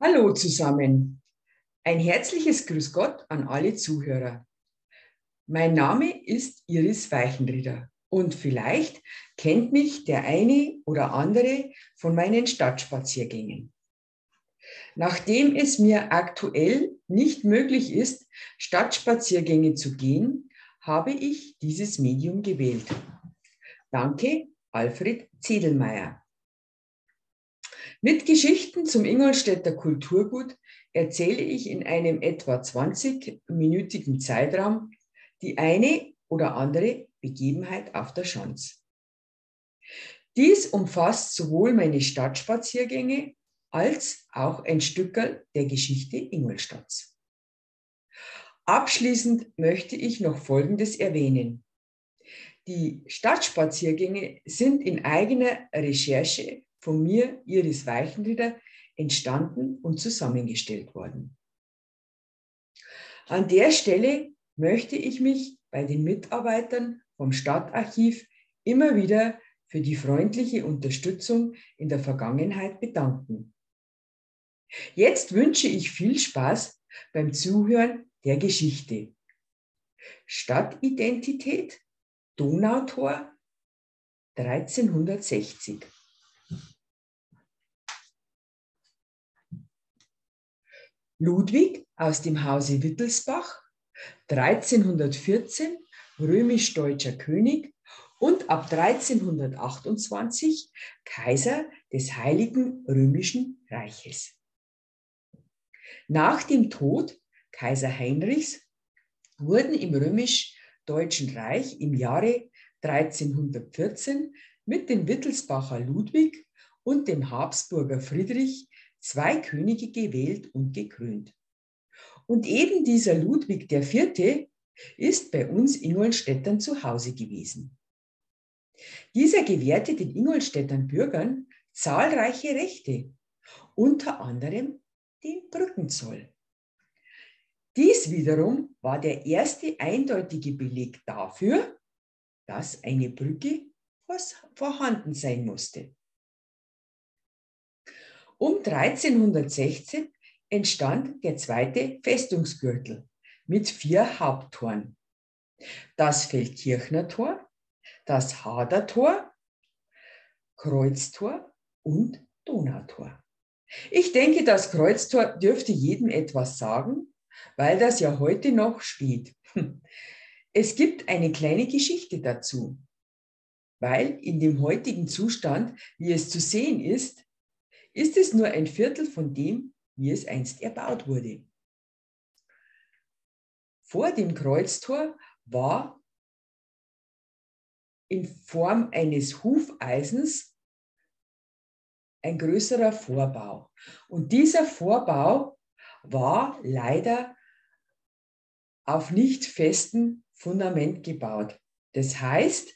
Hallo zusammen. Ein herzliches Grüß Gott an alle Zuhörer. Mein Name ist Iris Weichenrieder und vielleicht kennt mich der eine oder andere von meinen Stadtspaziergängen. Nachdem es mir aktuell nicht möglich ist, Stadtspaziergänge zu gehen, habe ich dieses Medium gewählt. Danke, Alfred Zedelmeier. Mit Geschichten zum Ingolstädter Kulturgut erzähle ich in einem etwa 20-minütigen Zeitraum die eine oder andere Begebenheit auf der Schanz. Dies umfasst sowohl meine Stadtspaziergänge als auch ein Stückerl der Geschichte Ingolstadts. Abschließend möchte ich noch Folgendes erwähnen. Die Stadtspaziergänge sind in eigener Recherche von mir, Iris Weichenrieder, entstanden und zusammengestellt worden. An der Stelle möchte ich mich bei den Mitarbeitern vom Stadtarchiv immer wieder für die freundliche Unterstützung in der Vergangenheit bedanken. Jetzt wünsche ich viel Spaß beim Zuhören der Geschichte. Stadtidentität, Donautor 1360. Ludwig aus dem Hause Wittelsbach, 1314 römisch-deutscher König und ab 1328 Kaiser des Heiligen Römischen Reiches. Nach dem Tod Kaiser Heinrichs wurden im römisch-deutschen Reich im Jahre 1314 mit dem Wittelsbacher Ludwig und dem Habsburger Friedrich zwei Könige gewählt und gekrönt. Und eben dieser Ludwig IV. ist bei uns Ingolstädtern zu Hause gewesen. Dieser gewährte den Ingolstädtern Bürgern zahlreiche Rechte, unter anderem den Brückenzoll. Dies wiederum war der erste eindeutige Beleg dafür, dass eine Brücke vorhanden sein musste. Um 1316 entstand der zweite Festungsgürtel mit vier Haupttoren. Das Feldkirchner Tor, das Hadertor, Kreuztor und Donautor. Ich denke, das Kreuztor dürfte jedem etwas sagen, weil das ja heute noch steht. Es gibt eine kleine Geschichte dazu, weil in dem heutigen Zustand, wie es zu sehen ist, ist es nur ein Viertel von dem, wie es einst erbaut wurde. Vor dem Kreuztor war in Form eines Hufeisens ein größerer Vorbau. Und dieser Vorbau war leider auf nicht festem Fundament gebaut. Das heißt,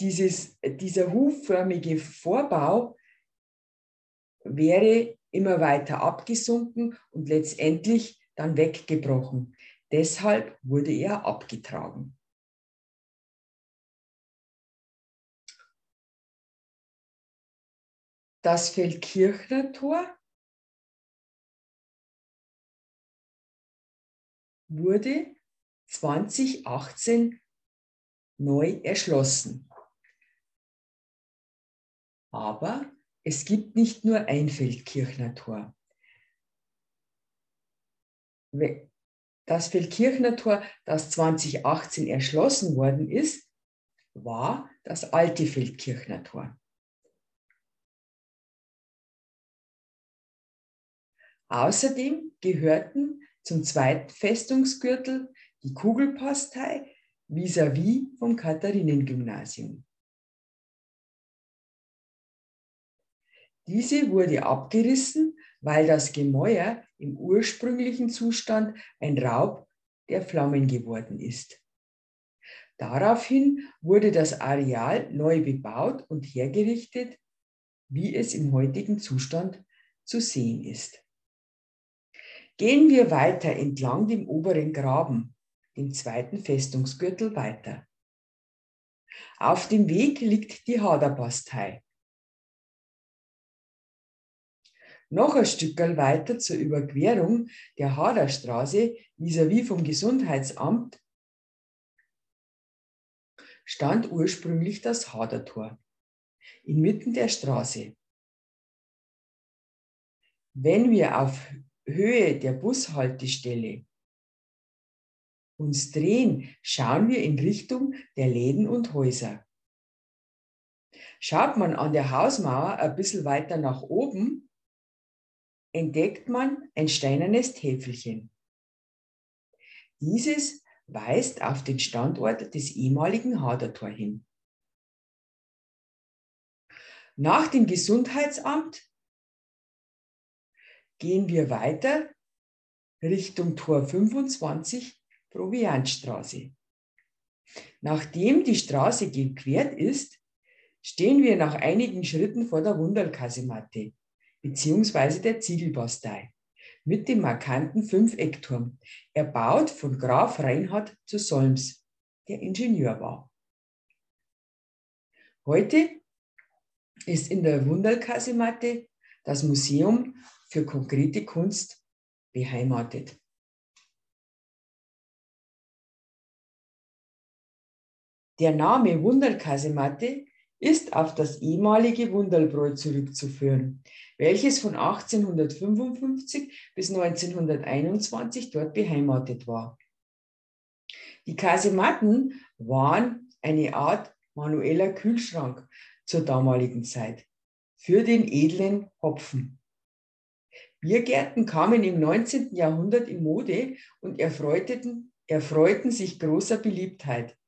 dieses, dieser hufförmige Vorbau wäre immer weiter abgesunken und letztendlich dann weggebrochen. Deshalb wurde er abgetragen. Das Feldkirchner Tor wurde 2018 neu erschlossen. Aber es gibt nicht nur ein Feldkirchner Tor. Das Feldkirchner Tor, das 2018 erschlossen worden ist, war das alte Feldkirchner Tor. Außerdem gehörten zum zweiten Festungsgürtel die Kugelpastei vis-à-vis -vis vom Katharinengymnasium. Diese wurde abgerissen, weil das Gemäuer im ursprünglichen Zustand ein Raub der Flammen geworden ist. Daraufhin wurde das Areal neu bebaut und hergerichtet, wie es im heutigen Zustand zu sehen ist. Gehen wir weiter entlang dem oberen Graben, dem zweiten Festungsgürtel weiter. Auf dem Weg liegt die Haderbastei. Noch ein Stück weiter zur Überquerung der Haderstraße vis-à-vis vom Gesundheitsamt stand ursprünglich das Hadertor inmitten der Straße. Wenn wir auf Höhe der Bushaltestelle uns drehen, schauen wir in Richtung der Läden und Häuser. Schaut man an der Hausmauer ein bisschen weiter nach oben, entdeckt man ein steinernes Täfelchen. Dieses weist auf den Standort des ehemaligen Hadertor hin. Nach dem Gesundheitsamt gehen wir weiter Richtung Tor 25, Proviantstraße. Nachdem die Straße gequert ist, stehen wir nach einigen Schritten vor der Wunderlkasematte beziehungsweise der Ziegelbastei mit dem markanten Fünfeckturm, erbaut von Graf Reinhard zu Solms, der Ingenieur war. Heute ist in der Wunderlkasematte das Museum für konkrete Kunst beheimatet. Der Name Wunderlkasematte ist auf das ehemalige Wunderlbräu zurückzuführen, welches von 1855 bis 1921 dort beheimatet war. Die Kasematten waren eine Art manueller Kühlschrank zur damaligen Zeit für den edlen Hopfen. Biergärten kamen im 19. Jahrhundert in Mode und erfreuten, erfreuten sich großer Beliebtheit.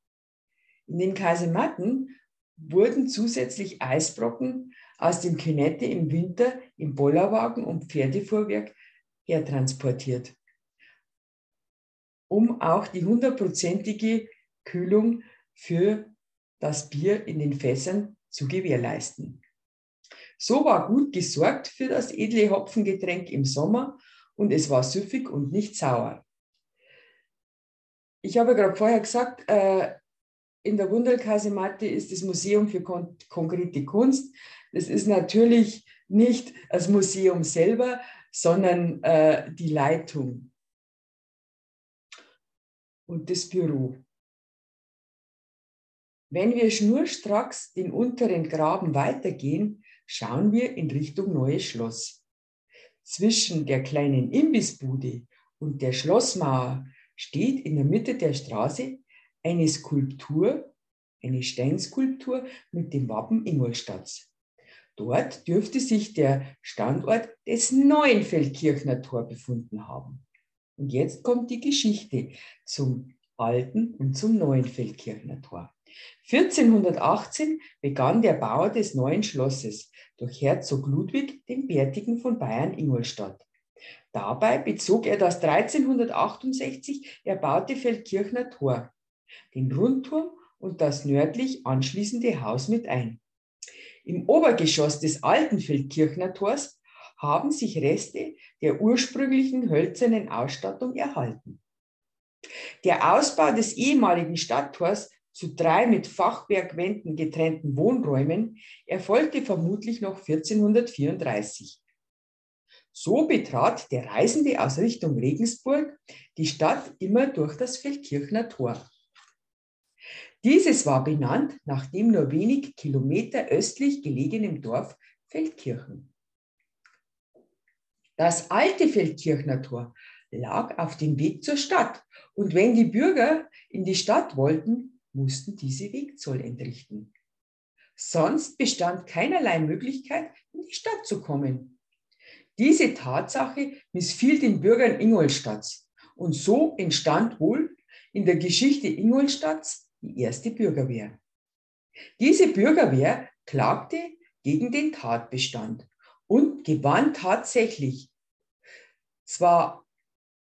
In den Kasematten wurden zusätzlich Eisbrocken aus dem Kinette im Winter im Bollerwagen und Pferdefuhrwerk hertransportiert, um auch die hundertprozentige Kühlung für das Bier in den Fässern zu gewährleisten. So war gut gesorgt für das edle Hopfengetränk im Sommer und es war süffig und nicht sauer. Ich habe gerade vorher gesagt, äh, in der Wunderkasematte ist das Museum für kon konkrete Kunst. Das ist natürlich nicht das Museum selber, sondern äh, die Leitung und das Büro. Wenn wir schnurstracks den unteren Graben weitergehen, schauen wir in Richtung Neues Schloss. Zwischen der kleinen Imbissbude und der Schlossmauer steht in der Mitte der Straße eine Skulptur, eine Steinskulptur mit dem Wappen Ingolstadts. Dort dürfte sich der Standort des neuen Feldkirchner Tor befunden haben. Und jetzt kommt die Geschichte zum alten und zum neuen Feldkirchner Tor. 1418 begann der Bau des neuen Schlosses durch Herzog Ludwig den Bärtigen von Bayern-Ingolstadt. Dabei bezog er das 1368 erbaute Feldkirchner Tor, den Rundturm und das nördlich anschließende Haus mit ein. Im Obergeschoss des alten Feldkirchner Tors haben sich Reste der ursprünglichen hölzernen Ausstattung erhalten. Der Ausbau des ehemaligen Stadttors zu drei mit Fachwerkwänden getrennten Wohnräumen erfolgte vermutlich noch 1434. So betrat der Reisende aus Richtung Regensburg die Stadt immer durch das Feldkirchner Tor. Dieses war benannt nach dem nur wenig Kilometer östlich gelegenen Dorf Feldkirchen. Das alte Feldkirchner Tor lag auf dem Weg zur Stadt und wenn die Bürger in die Stadt wollten, mussten diese Wegzoll entrichten. Sonst bestand keinerlei Möglichkeit, in die Stadt zu kommen. Diese Tatsache missfiel den Bürgern Ingolstadts und so entstand wohl in der Geschichte Ingolstadts die erste Bürgerwehr. Diese Bürgerwehr klagte gegen den Tatbestand und gewann tatsächlich. Zwar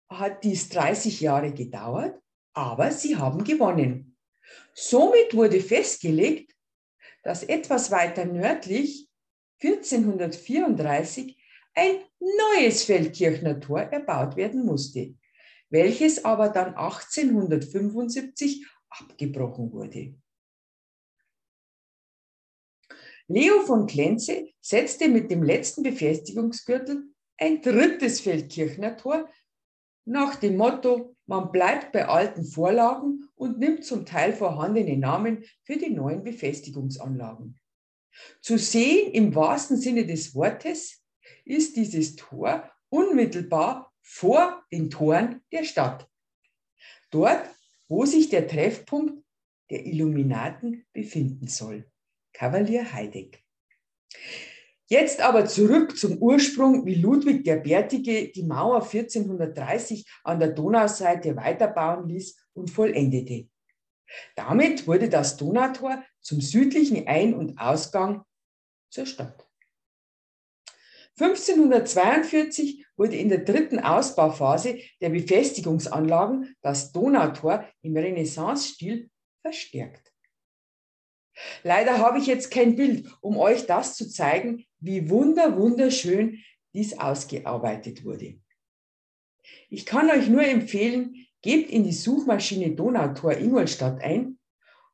hat dies 30 Jahre gedauert, aber sie haben gewonnen. Somit wurde festgelegt, dass etwas weiter nördlich 1434 ein neues Feldkirchner Tor erbaut werden musste, welches aber dann 1875 abgebrochen wurde. Leo von Klenze setzte mit dem letzten Befestigungsgürtel ein drittes Feldkirchner Tor nach dem Motto, man bleibt bei alten Vorlagen und nimmt zum Teil vorhandene Namen für die neuen Befestigungsanlagen. Zu sehen im wahrsten Sinne des Wortes ist dieses Tor unmittelbar vor den Toren der Stadt. Dort, wo sich der Treffpunkt der Illuminaten befinden soll. Kavalier Heideck. Jetzt aber zurück zum Ursprung, wie Ludwig der Bärtige die Mauer 1430 an der Donauseite weiterbauen ließ und vollendete. Damit wurde das Donautor zum südlichen Ein- und Ausgang zur Stadt. 1542 wurde in der dritten Ausbauphase der Befestigungsanlagen das Donautor im Renaissance-Stil verstärkt. Leider habe ich jetzt kein Bild, um euch das zu zeigen, wie wunder, wunderschön dies ausgearbeitet wurde. Ich kann euch nur empfehlen, gebt in die Suchmaschine Donautor Ingolstadt ein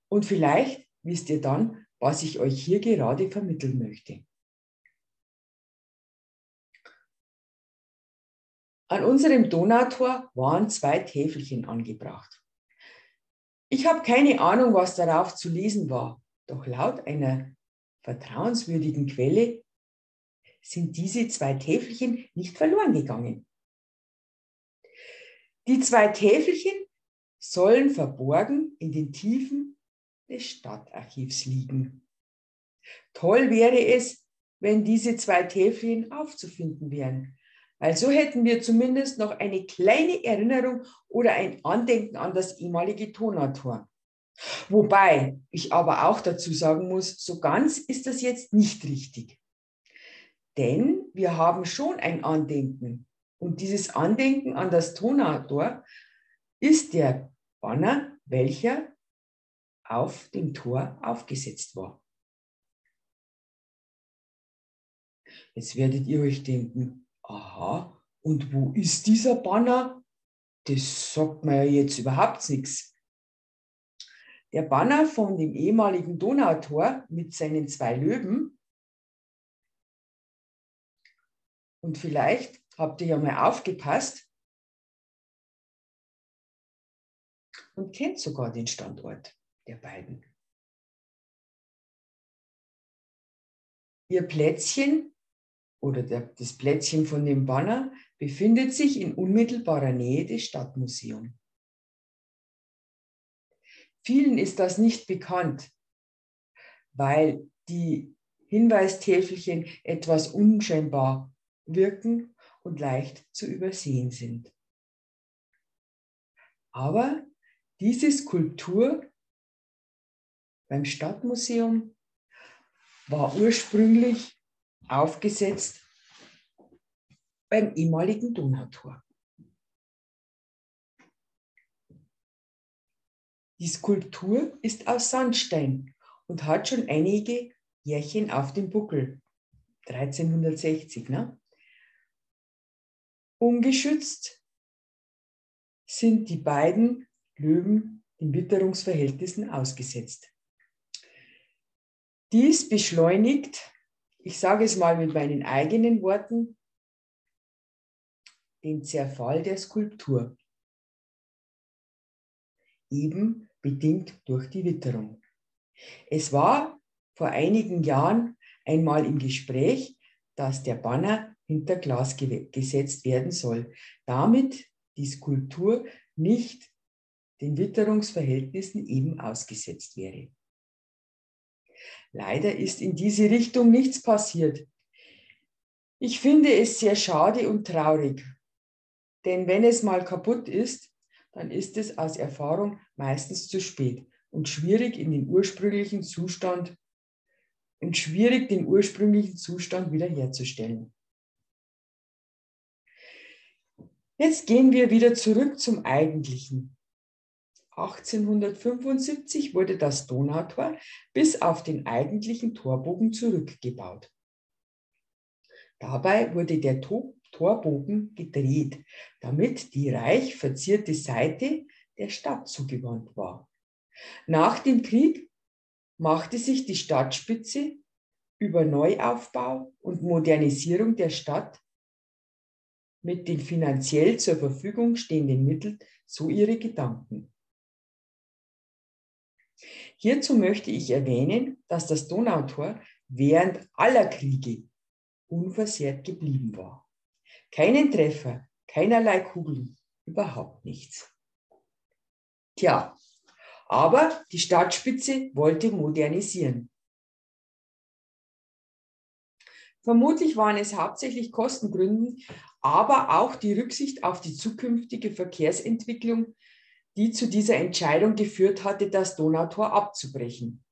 und vielleicht wisst ihr dann, was ich euch hier gerade vermitteln möchte. An unserem Donautor waren zwei Täfelchen angebracht. Ich habe keine Ahnung, was darauf zu lesen war, doch laut einer vertrauenswürdigen Quelle sind diese zwei Täfelchen nicht verloren gegangen. Die zwei Täfelchen sollen verborgen in den Tiefen des Stadtarchivs liegen. Toll wäre es, wenn diese zwei Täfelchen aufzufinden wären. Weil so hätten wir zumindest noch eine kleine Erinnerung oder ein Andenken an das ehemalige Tonator. Wobei ich aber auch dazu sagen muss, so ganz ist das jetzt nicht richtig. Denn wir haben schon ein Andenken. Und dieses Andenken an das Tonator ist der Banner, welcher auf dem Tor aufgesetzt war. Jetzt werdet ihr euch denken, aha, und wo ist dieser Banner? Das sagt mir ja jetzt überhaupt nichts. Der Banner von dem ehemaligen Donautor mit seinen zwei Löwen. Und vielleicht habt ihr ja mal aufgepasst und kennt sogar den Standort der beiden. Ihr Plätzchen oder der, das Plätzchen von dem Banner befindet sich in unmittelbarer Nähe des Stadtmuseums. Vielen ist das nicht bekannt, weil die Hinweistäfelchen etwas unscheinbar wirken und leicht zu übersehen sind. Aber diese Skulptur beim Stadtmuseum war ursprünglich aufgesetzt beim ehemaligen Donautor. Die Skulptur ist aus Sandstein und hat schon einige Jährchen auf dem Buckel. 1360, ne? Ungeschützt sind die beiden Löwen den Witterungsverhältnissen ausgesetzt. Dies beschleunigt ich sage es mal mit meinen eigenen Worten, den Zerfall der Skulptur. Eben bedingt durch die Witterung. Es war vor einigen Jahren einmal im Gespräch, dass der Banner hinter Glas gesetzt werden soll, damit die Skulptur nicht den Witterungsverhältnissen eben ausgesetzt wäre. Leider ist in diese Richtung nichts passiert. Ich finde es sehr schade und traurig, denn wenn es mal kaputt ist, dann ist es aus Erfahrung meistens zu spät und schwierig in den ursprünglichen Zustand und schwierig den ursprünglichen Zustand wiederherzustellen. Jetzt gehen wir wieder zurück zum Eigentlichen. 1875 wurde das Donautor bis auf den eigentlichen Torbogen zurückgebaut. Dabei wurde der Torbogen gedreht, damit die reich verzierte Seite der Stadt zugewandt war. Nach dem Krieg machte sich die Stadtspitze über Neuaufbau und Modernisierung der Stadt mit den finanziell zur Verfügung stehenden Mitteln so ihre Gedanken. Hierzu möchte ich erwähnen, dass das Donautor während aller Kriege unversehrt geblieben war. Keinen Treffer, keinerlei Kugeln, überhaupt nichts. Tja, aber die Stadtspitze wollte modernisieren. Vermutlich waren es hauptsächlich Kostengründen, aber auch die Rücksicht auf die zukünftige Verkehrsentwicklung, die zu dieser Entscheidung geführt hatte, das Donautor abzubrechen.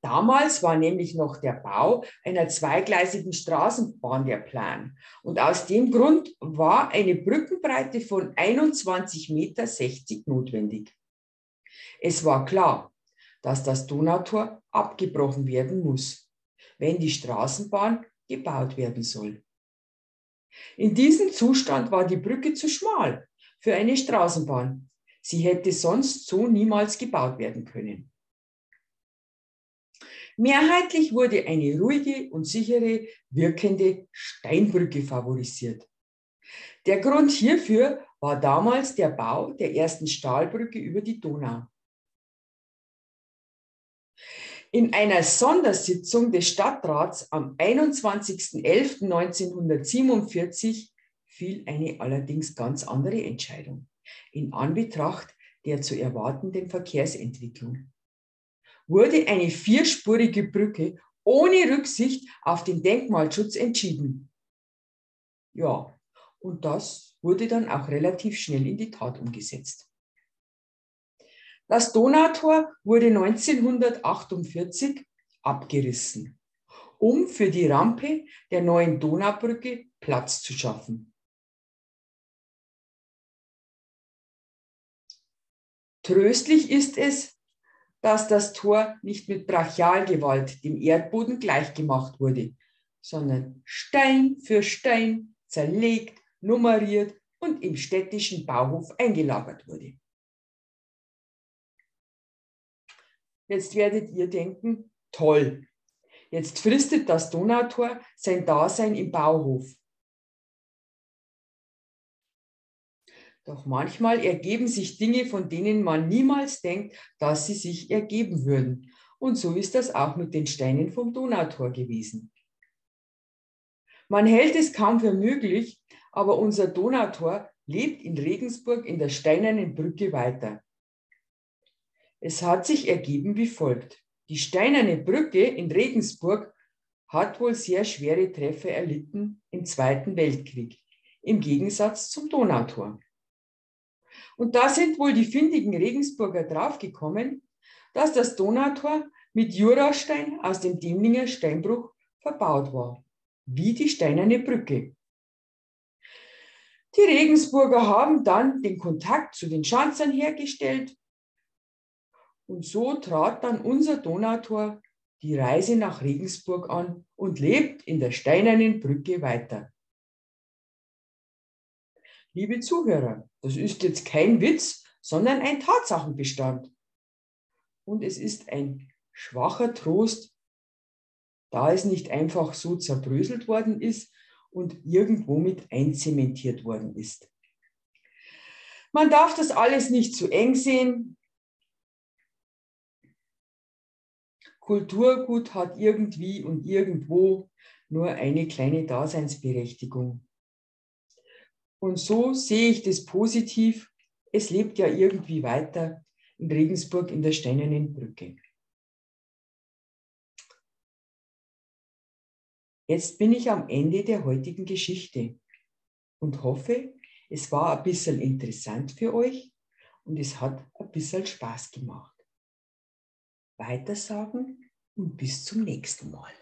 Damals war nämlich noch der Bau einer zweigleisigen Straßenbahn der Plan. Und aus dem Grund war eine Brückenbreite von 21,60 Meter notwendig. Es war klar, dass das Donautor abgebrochen werden muss, wenn die Straßenbahn gebaut werden soll. In diesem Zustand war die Brücke zu schmal für eine Straßenbahn. Sie hätte sonst so niemals gebaut werden können. Mehrheitlich wurde eine ruhige und sichere wirkende Steinbrücke favorisiert. Der Grund hierfür war damals der Bau der ersten Stahlbrücke über die Donau. In einer Sondersitzung des Stadtrats am 21.11.1947 fiel eine allerdings ganz andere Entscheidung in Anbetracht der zu erwartenden Verkehrsentwicklung wurde eine vierspurige Brücke ohne Rücksicht auf den Denkmalschutz entschieden. Ja, und das wurde dann auch relativ schnell in die Tat umgesetzt. Das Donautor wurde 1948 abgerissen, um für die Rampe der neuen Donaubrücke Platz zu schaffen. Tröstlich ist es, dass das Tor nicht mit Brachialgewalt dem Erdboden gleichgemacht wurde, sondern Stein für Stein zerlegt, nummeriert und im städtischen Bauhof eingelagert wurde. Jetzt werdet ihr denken, toll, jetzt fristet das Donautor sein Dasein im Bauhof. Doch manchmal ergeben sich Dinge, von denen man niemals denkt, dass sie sich ergeben würden. Und so ist das auch mit den Steinen vom Donautor gewesen. Man hält es kaum für möglich, aber unser Donautor lebt in Regensburg in der steinernen Brücke weiter. Es hat sich ergeben wie folgt. Die steinerne Brücke in Regensburg hat wohl sehr schwere Treffer erlitten im Zweiten Weltkrieg, im Gegensatz zum Donautor. Und da sind wohl die findigen Regensburger draufgekommen, dass das Donautor mit Jurastein aus dem Demlinger Steinbruch verbaut war, wie die steinerne Brücke. Die Regensburger haben dann den Kontakt zu den Schanzern hergestellt und so trat dann unser Donautor die Reise nach Regensburg an und lebt in der steinernen Brücke weiter. Liebe Zuhörer, das ist jetzt kein Witz, sondern ein Tatsachenbestand. Und es ist ein schwacher Trost, da es nicht einfach so zerbröselt worden ist und irgendwo mit einzementiert worden ist. Man darf das alles nicht zu eng sehen. Kulturgut hat irgendwie und irgendwo nur eine kleine Daseinsberechtigung. Und so sehe ich das positiv. Es lebt ja irgendwie weiter in Regensburg in der Steinernen Brücke. Jetzt bin ich am Ende der heutigen Geschichte und hoffe, es war ein bisschen interessant für euch und es hat ein bisschen Spaß gemacht. Weitersagen und bis zum nächsten Mal.